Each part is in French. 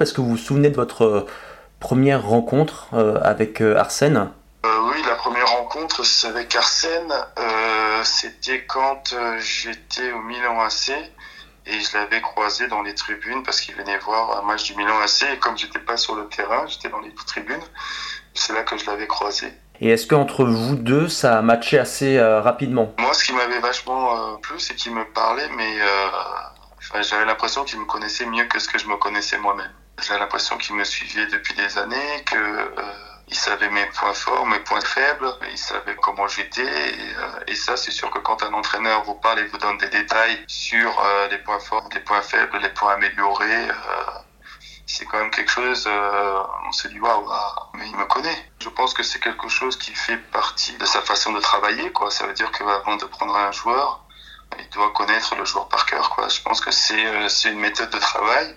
Est-ce que vous vous souvenez de votre première rencontre avec Arsène? Oui, la première rencontre avec Arsène, c'était quand j'étais au Milan AC et je l'avais croisé dans les tribunes parce qu'il venait voir un match du Milan AC et comme j'étais pas sur le terrain, j'étais dans les tribunes, c'est là que je l'avais croisé. Et est-ce qu'entre vous deux, ça a matché assez euh, rapidement? Moi, ce qui m'avait vachement euh, plu, c'est qu'il me parlait, mais euh, j'avais l'impression qu'il me connaissait mieux que ce que je me connaissais moi-même. J'avais l'impression qu'il me suivait depuis des années, que euh, il savait mes points forts, mes points faibles, il savait comment j'étais. Et, euh, et, ça, c'est sûr que quand un entraîneur vous parle et vous donne des détails sur euh, les points forts, les points faibles, les points améliorés, euh, c'est quand même quelque chose, euh, on se dit waouh, mais il me connaît. Je pense que c'est quelque chose qui fait partie de sa façon de travailler, quoi. Ça veut dire qu'avant de prendre un joueur, il doit connaître le joueur par cœur, quoi. Je pense que c'est euh, c'est une méthode de travail.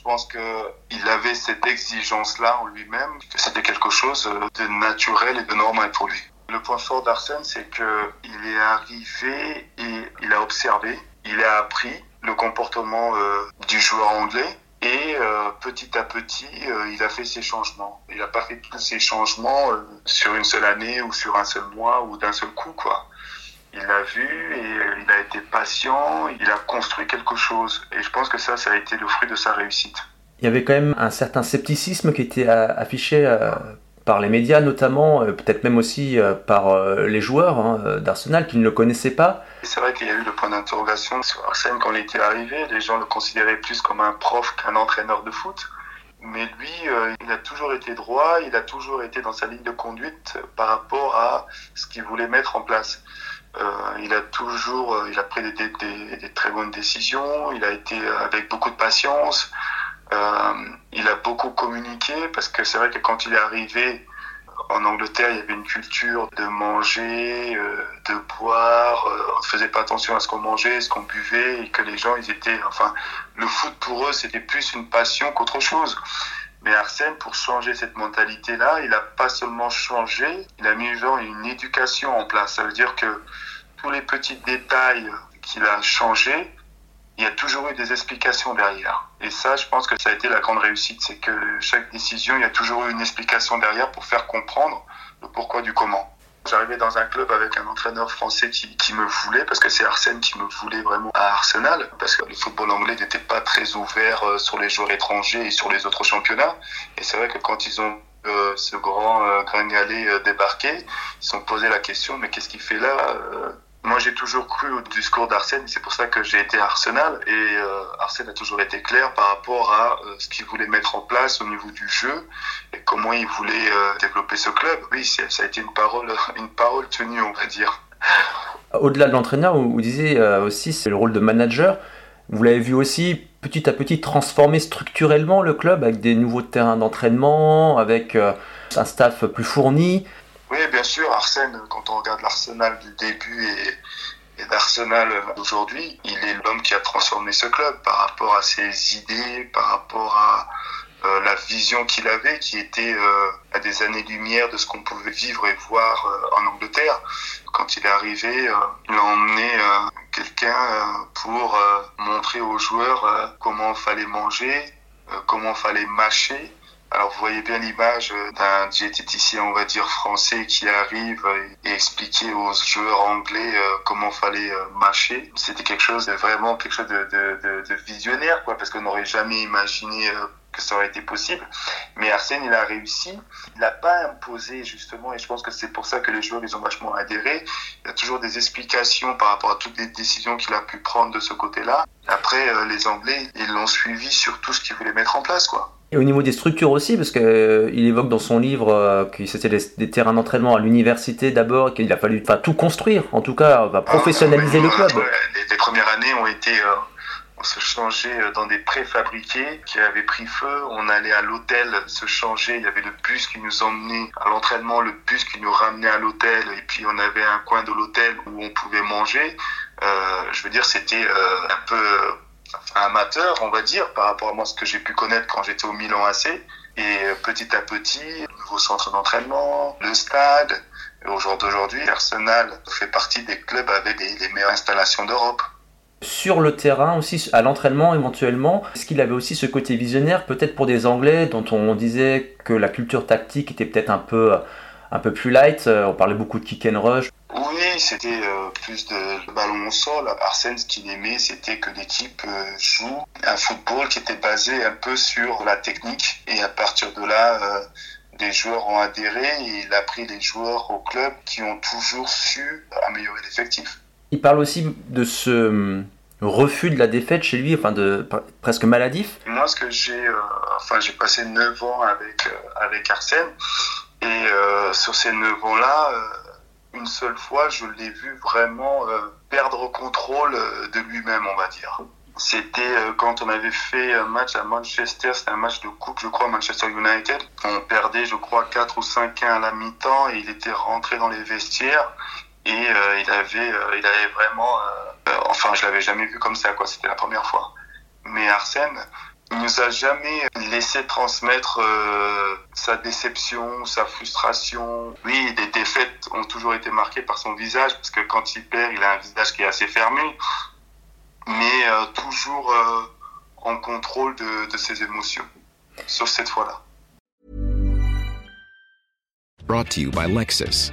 Je pense qu'il avait cette exigence-là en lui-même, que c'était quelque chose de naturel et de normal pour lui. Le point fort d'Arsène, c'est qu'il est arrivé et il a observé, il a appris le comportement euh, du joueur anglais et euh, petit à petit, euh, il a fait ses changements. Il n'a pas fait tous ces changements euh, sur une seule année ou sur un seul mois ou d'un seul coup, quoi. Il l'a vu et il a été patient, il a construit quelque chose. Et je pense que ça, ça a été le fruit de sa réussite. Il y avait quand même un certain scepticisme qui était affiché par les médias notamment, peut-être même aussi par les joueurs hein, d'Arsenal qui ne le connaissaient pas. C'est vrai qu'il y a eu le point d'interrogation sur Arsène quand il était arrivé. Les gens le considéraient plus comme un prof qu'un entraîneur de foot. Mais lui, euh, il a toujours été droit, il a toujours été dans sa ligne de conduite par rapport à ce qu'il voulait mettre en place. Euh, il a toujours, euh, il a pris des, des, des, très bonnes décisions, il a été avec beaucoup de patience, euh, il a beaucoup communiqué parce que c'est vrai que quand il est arrivé, en Angleterre, il y avait une culture de manger, euh, de boire. Euh, on ne faisait pas attention à ce qu'on mangeait, ce qu'on buvait, et que les gens, ils étaient, enfin, le foot pour eux, c'était plus une passion qu'autre chose. Mais Arsène, pour changer cette mentalité-là, il n'a pas seulement changé, il a mis genre une éducation en place. Ça veut dire que tous les petits détails qu'il a changés, il y a toujours eu des explications derrière. Et ça, je pense que ça a été la grande réussite, c'est que chaque décision, il y a toujours eu une explication derrière pour faire comprendre le pourquoi du comment. J'arrivais dans un club avec un entraîneur français qui, qui me voulait, parce que c'est Arsène qui me voulait vraiment à Arsenal, parce que le football anglais n'était pas très ouvert euh, sur les joueurs étrangers et sur les autres championnats. Et c'est vrai que quand ils ont euh, ce grand euh, gringalet euh, débarqué, ils se sont posé la question, mais qu'est-ce qu'il fait là euh, moi, j'ai toujours cru au discours d'Arsène, c'est pour ça que j'ai été à Arsenal. Et euh, Arsène a toujours été clair par rapport à euh, ce qu'il voulait mettre en place au niveau du jeu et comment il voulait euh, développer ce club. Oui, ça a été une parole, une parole tenue, on va dire. Au-delà de l'entraîneur, vous, vous disiez aussi c'est le rôle de manager. Vous l'avez vu aussi petit à petit transformer structurellement le club avec des nouveaux terrains d'entraînement, avec un staff plus fourni. Oui, bien sûr, Arsène, quand on regarde l'Arsenal du début et, et d'Arsenal aujourd'hui, il est l'homme qui a transformé ce club par rapport à ses idées, par rapport à euh, la vision qu'il avait, qui était euh, à des années-lumière de ce qu'on pouvait vivre et voir euh, en Angleterre. Quand il est arrivé, il a emmené quelqu'un pour montrer aux joueurs comment fallait manger, comment fallait mâcher, alors vous voyez bien l'image d'un diététicien, on va dire français, qui arrive et expliquer aux joueurs anglais euh, comment fallait euh, mâcher. C'était quelque chose de vraiment quelque chose de, de, de, visionnaire, quoi, parce qu'on n'aurait jamais imaginé euh, que ça aurait été possible. Mais Arsène, il a réussi. Il n'a pas imposé, justement, et je pense que c'est pour ça que les joueurs, ils ont vachement adhéré. Il y a toujours des explications par rapport à toutes les décisions qu'il a pu prendre de ce côté-là. Après, euh, les Anglais, ils l'ont suivi sur tout ce qu'ils voulaient mettre en place, quoi. Et au niveau des structures aussi, parce qu'il euh, évoque dans son livre euh, que c'était des, terrains d'entraînement à l'université d'abord, qu'il a fallu tout construire, en tout cas, va professionnaliser le club. les, premières années ont été, euh, on se changeait dans des préfabriqués qui avaient pris feu. On allait à l'hôtel se changer. Il y avait le bus qui nous emmenait à l'entraînement, le bus qui nous ramenait à l'hôtel, et puis on avait un coin de l'hôtel où on pouvait manger. je veux dire, c'était un peu amateur, on va dire, par rapport à moi ce que j'ai pu connaître quand j'étais au Milan AC. Et euh, petit à petit, nouveau centre d'entraînement, le stade. Au jour d'aujourd'hui, Arsenal fait partie des clubs avec les, meilleures installations d'Europe. Sur le terrain aussi, à l'entraînement éventuellement, est-ce qu'il avait aussi ce côté visionnaire, peut-être pour des Anglais dont on disait que la culture tactique était peut-être un peu, un peu plus light, euh, on parlait beaucoup de kick and rush, c'était euh, plus de, ballon au sol. Arsène, ce qu'il aimait, c'était que l'équipe euh, joue un football qui était basé un peu sur la technique. Et à partir de là, euh, les joueurs ont adhéré et il a pris les joueurs au club qui ont toujours su améliorer l'effectif. Il parle aussi de ce refus de la défaite chez lui, enfin de presque maladif. Moi, ce que j'ai, enfin, j'ai passé 9 ans avec avec Arsène et sur ces 9 ans-là une seule fois, je l'ai vu vraiment euh, perdre contrôle euh, de lui-même, on va dire. C'était euh, quand on avait fait un match à Manchester, c'était un match de coupe, je crois, Manchester United. On perdait, je crois, 4 ou 5-1 à la mi-temps et il était rentré dans les vestiaires et il avait, il avait vraiment, enfin, je l'avais jamais vu comme ça, quoi. C'était la première fois. Mais Arsène, il nous a jamais laissé transmettre euh, sa déception, sa frustration. Oui, les défaites ont toujours été marquées par son visage, parce que quand il perd, il a un visage qui est assez fermé, mais euh, toujours euh, en contrôle de, de ses émotions, sauf cette fois-là. Brought to you by Lexus.